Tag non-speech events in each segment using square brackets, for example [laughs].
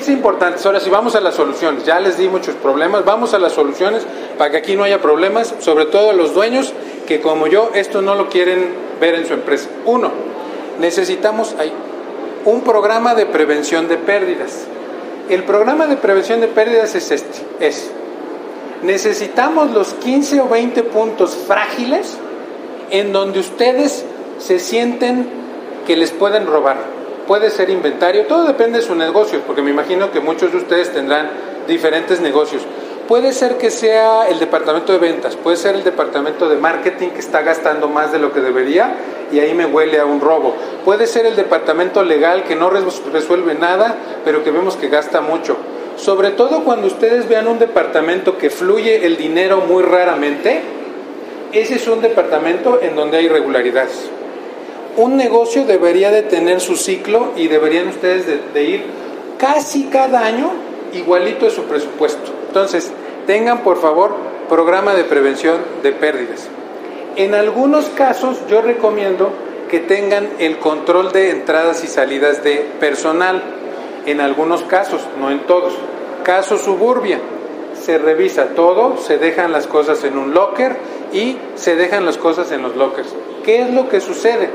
tips importantes. Ahora, si vamos a las soluciones, ya les di muchos problemas, vamos a las soluciones para que aquí no haya problemas, sobre todo los dueños que como yo esto no lo quieren ver en su empresa. Uno, necesitamos un programa de prevención de pérdidas. El programa de prevención de pérdidas es este, es necesitamos los 15 o 20 puntos frágiles en donde ustedes se sienten que les pueden robar. Puede ser inventario, todo depende de su negocio, porque me imagino que muchos de ustedes tendrán diferentes negocios. Puede ser que sea el departamento de ventas, puede ser el departamento de marketing que está gastando más de lo que debería y ahí me huele a un robo. Puede ser el departamento legal que no resuelve nada, pero que vemos que gasta mucho. Sobre todo cuando ustedes vean un departamento que fluye el dinero muy raramente, ese es un departamento en donde hay irregularidades. Un negocio debería de tener su ciclo y deberían ustedes de, ir casi cada año igualito a su presupuesto. Entonces, tengan por favor programa de prevención de pérdidas. En algunos casos yo recomiendo que tengan el control de entradas y salidas de personal. En algunos casos, no en todos. Caso suburbia, se revisa todo, se dejan las cosas en un locker y se dejan las cosas en los lockers. ¿Qué es lo que sucede?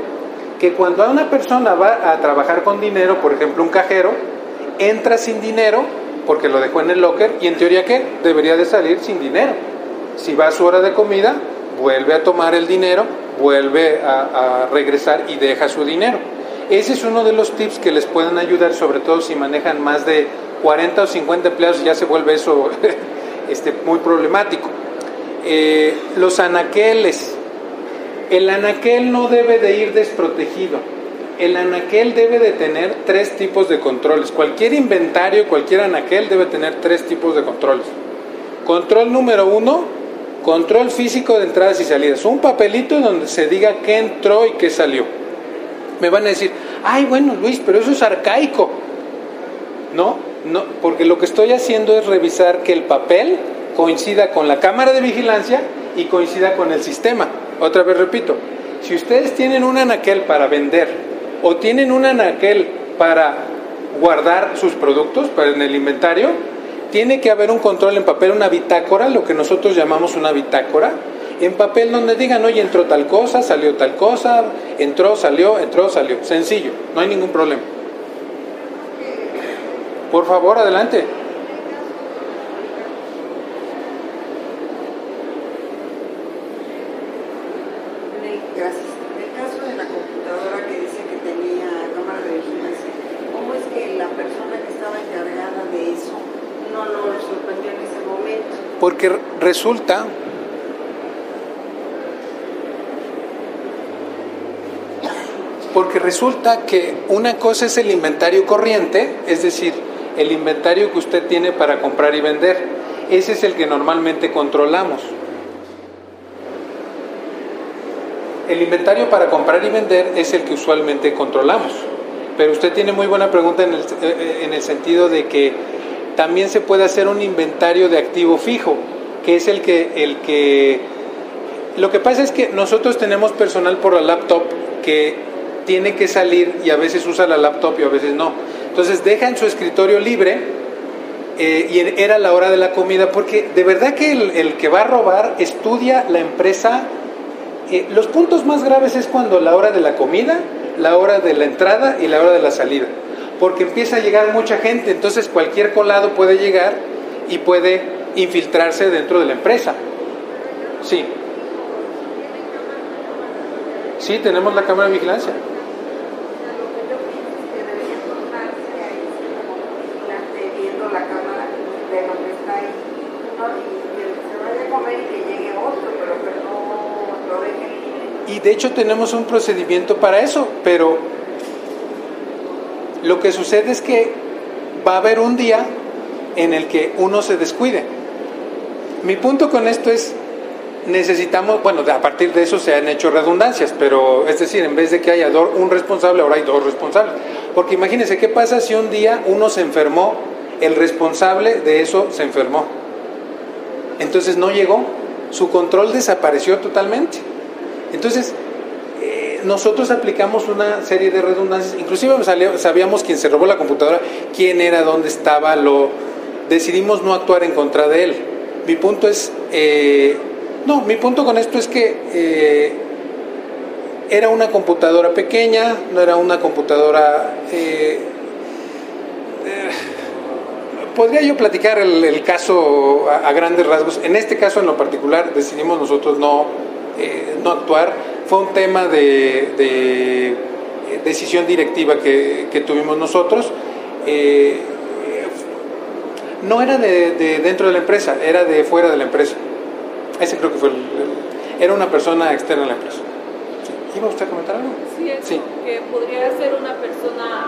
Que cuando una persona va a trabajar con dinero, por ejemplo un cajero, entra sin dinero porque lo dejó en el locker y en teoría que debería de salir sin dinero. Si va a su hora de comida, vuelve a tomar el dinero, vuelve a, regresar y deja su dinero. Ese es uno de los tips que les pueden ayudar, sobre todo si manejan más de 40 o 50 empleados, ya se vuelve eso [laughs] este, muy problemático. Eh, los anaqueles. El anaquel no debe de ir desprotegido. El anaquel debe de tener tres tipos de controles. Cualquier inventario, cualquier anaquel debe tener tres tipos de controles. Control número uno, control físico de entradas y salidas. Un papelito donde se diga qué entró y qué salió. Me van a decir, ay, bueno, Luis, pero eso es arcaico. No, no, porque lo que estoy haciendo es revisar que el papel coincida con la cámara de vigilancia y coincida con el sistema. Otra vez repito, si ustedes tienen un anaquel para vender o tienen un anaquel para guardar sus productos para en el inventario, tiene que haber un control en papel, una bitácora, lo que nosotros llamamos una bitácora, en papel donde digan, oye, entró tal cosa, salió tal cosa, entró, salió, entró, salió. Sencillo, no hay ningún problema. Por favor, adelante. Porque resulta porque resulta que una cosa es el inventario corriente, es decir, el inventario que usted tiene para comprar y vender. Ese es el que normalmente controlamos. El inventario para comprar y vender es el que usualmente controlamos. Pero usted tiene muy buena pregunta en el, eh, en el sentido de que también se puede hacer un inventario de activo fijo, que es el que, el que... Lo que pasa es que nosotros tenemos personal por la laptop que tiene que salir y a veces usa la laptop y a veces no. Entonces deja en su escritorio libre eh, y era la hora de la comida, porque de verdad que el, que va a robar estudia la empresa. Eh, los puntos más graves es cuando la hora de la comida, la hora de la entrada y la hora de la salida porque empieza a llegar mucha gente, entonces cualquier colado puede llegar y puede infiltrarse dentro de la empresa. Sí. Sí, tenemos la cámara de vigilancia. Y de hecho tenemos un procedimiento para eso, pero lo que sucede es que va a haber un día en el que uno se descuide. Mi punto con esto es, necesitamos, bueno, a partir de eso se han hecho redundancias, pero es decir, en vez de que haya un responsable, ahora hay dos responsables. Porque imagínense, ¿qué pasa si un día uno se enfermó, el responsable de eso se enfermó? Entonces no llegó, su control desapareció totalmente. Entonces, nosotros aplicamos una serie de redundancias, inclusive sabíamos quién se robó la computadora, quién era, dónde estaba, lo decidimos no actuar en contra de él. Mi punto es, eh, no, mi punto con esto es que eh, era una computadora pequeña, no era una computadora... Eh, podría yo platicar el, caso a, grandes rasgos. En este caso en lo particular decidimos nosotros no, no actuar fue un tema de, eh, decisión directiva que, tuvimos nosotros. Eh, no era de, dentro de la empresa, era de fuera de la empresa. Ese creo que fue era una persona externa a la empresa. ¿Iba usted a comentar algo? Sí, sí. que podría ser una persona,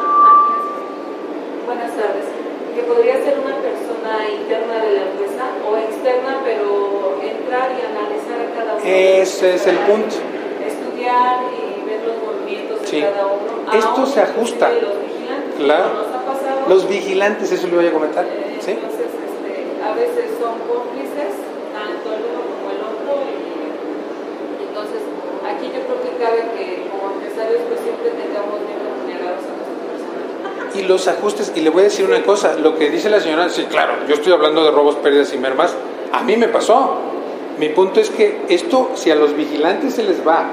buenas tardes, que podría ser una persona interna de la empresa o externa, pero entrar y analizar a cada uno. Ese es el punto y ver los movimientos de cada uno. Esto se ajusta. Los vigilantes, claro. los vigilantes, eso le voy a comentar. Eh, ¿Sí? Entonces, este, a veces son cómplices, tanto el uno como el otro. Y, entonces, aquí yo creo que cabe que como empresarios pues siempre tengamos bien remunerados a nuestro personal. Y los ajustes, y le voy a decir una cosa, lo que dice la señora, sí, claro, yo estoy hablando de robos, pérdidas y mermas, a mí me pasó. Mi punto es que esto, si a los vigilantes se les va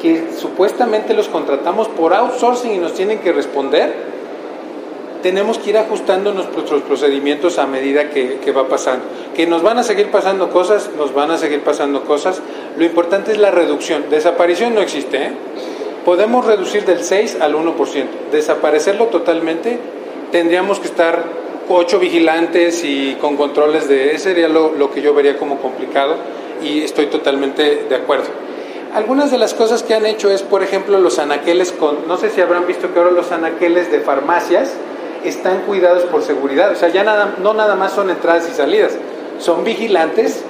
que supuestamente los contratamos por outsourcing y nos tienen que responder, tenemos que ir ajustando nuestros procedimientos a medida que, va pasando. Que nos van a seguir pasando cosas, nos van a seguir pasando cosas. Lo importante es la reducción. Desaparición no existe. ¿eh? Podemos reducir del 6 al 1%. Desaparecerlo totalmente, tendríamos que estar ocho vigilantes y con controles de... Ese sería lo que yo vería como complicado y estoy totalmente de acuerdo. Algunas de las cosas que han hecho es, por ejemplo, los anaqueles con, no sé si habrán visto que ahora los anaqueles de farmacias están cuidados por seguridad, o sea, ya nada, no nada más son entradas y salidas, son vigilantes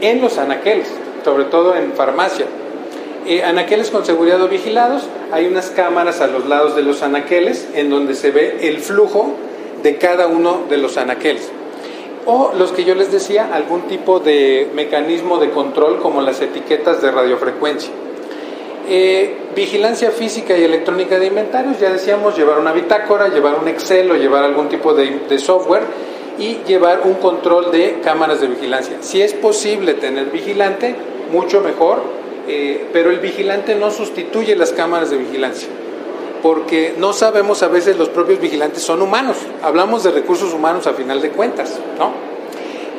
en los anaqueles, sobre todo en farmacia. Eh, anaqueles con seguridad o vigilados, hay unas cámaras a los lados de los anaqueles en donde se ve el flujo de cada uno de los anaqueles o los que yo les decía, algún tipo de mecanismo de control como las etiquetas de radiofrecuencia. Eh, vigilancia física y electrónica de inventarios, ya decíamos, llevar una bitácora, llevar un Excel o llevar algún tipo de, software y llevar un control de cámaras de vigilancia. Si es posible tener vigilante, mucho mejor, eh, pero el vigilante no sustituye las cámaras de vigilancia porque no sabemos a veces los propios vigilantes son humanos. Hablamos de recursos humanos a final de cuentas, ¿no?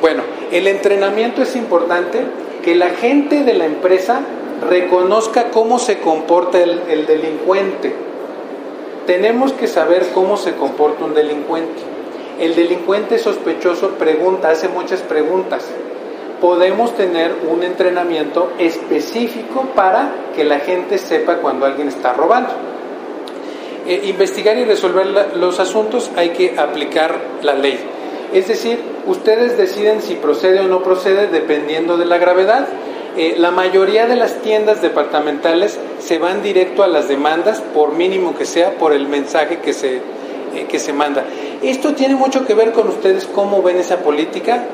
Bueno, el entrenamiento es importante, que la gente de la empresa reconozca cómo se comporta el, el delincuente. Tenemos que saber cómo se comporta un delincuente. El delincuente sospechoso pregunta, hace muchas preguntas. Podemos tener un entrenamiento específico para que la gente sepa cuando alguien está robando. Eh, investigar y resolver los asuntos hay que aplicar la ley. Es decir, ustedes deciden si procede o no procede dependiendo de la gravedad. Eh, la mayoría de las tiendas departamentales se van directo a las demandas, por mínimo que sea, por el mensaje que se, eh, que se manda. Esto tiene mucho que ver con ustedes, cómo ven esa política.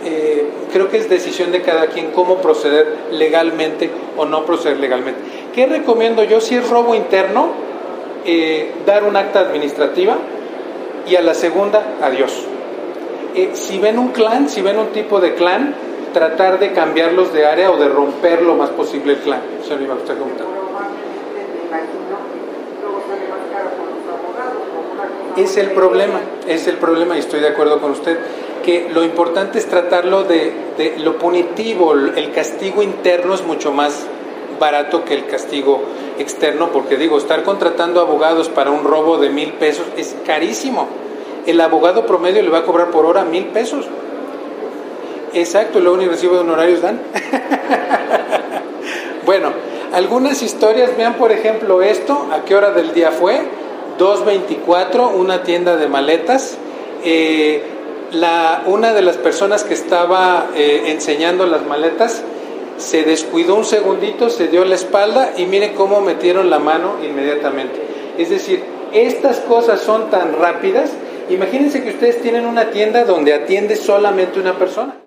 creo que es decisión de cada quien cómo proceder legalmente o no proceder legalmente. ¿Qué recomiendo yo? Si es robo interno, eh, dar un acta administrativa y a la segunda, adiós. Eh, si ven un clan, si ven un tipo de clan, tratar de cambiarlos de área o de romper lo más posible el clan. Señor Iván, usted Es el problema, es el problema y estoy de acuerdo con usted, que lo importante es tratarlo de, de lo punitivo, el castigo interno es mucho más barato que el castigo externo, porque digo, estar contratando abogados para un robo de mil pesos es carísimo. El abogado promedio le va a cobrar por hora mil pesos. Exacto, luego ni recibo de honorarios dan. [laughs] bueno, algunas historias, vean por ejemplo esto, ¿a qué hora del día fue? 2.24, una tienda de maletas. Eh, la, una de las personas que estaba eh, enseñando las maletas se descuidó un segundito, se dio la espalda y miren cómo metieron la mano inmediatamente. Es decir, estas cosas son tan rápidas. Imagínense que ustedes tienen una tienda donde atiende solamente una persona.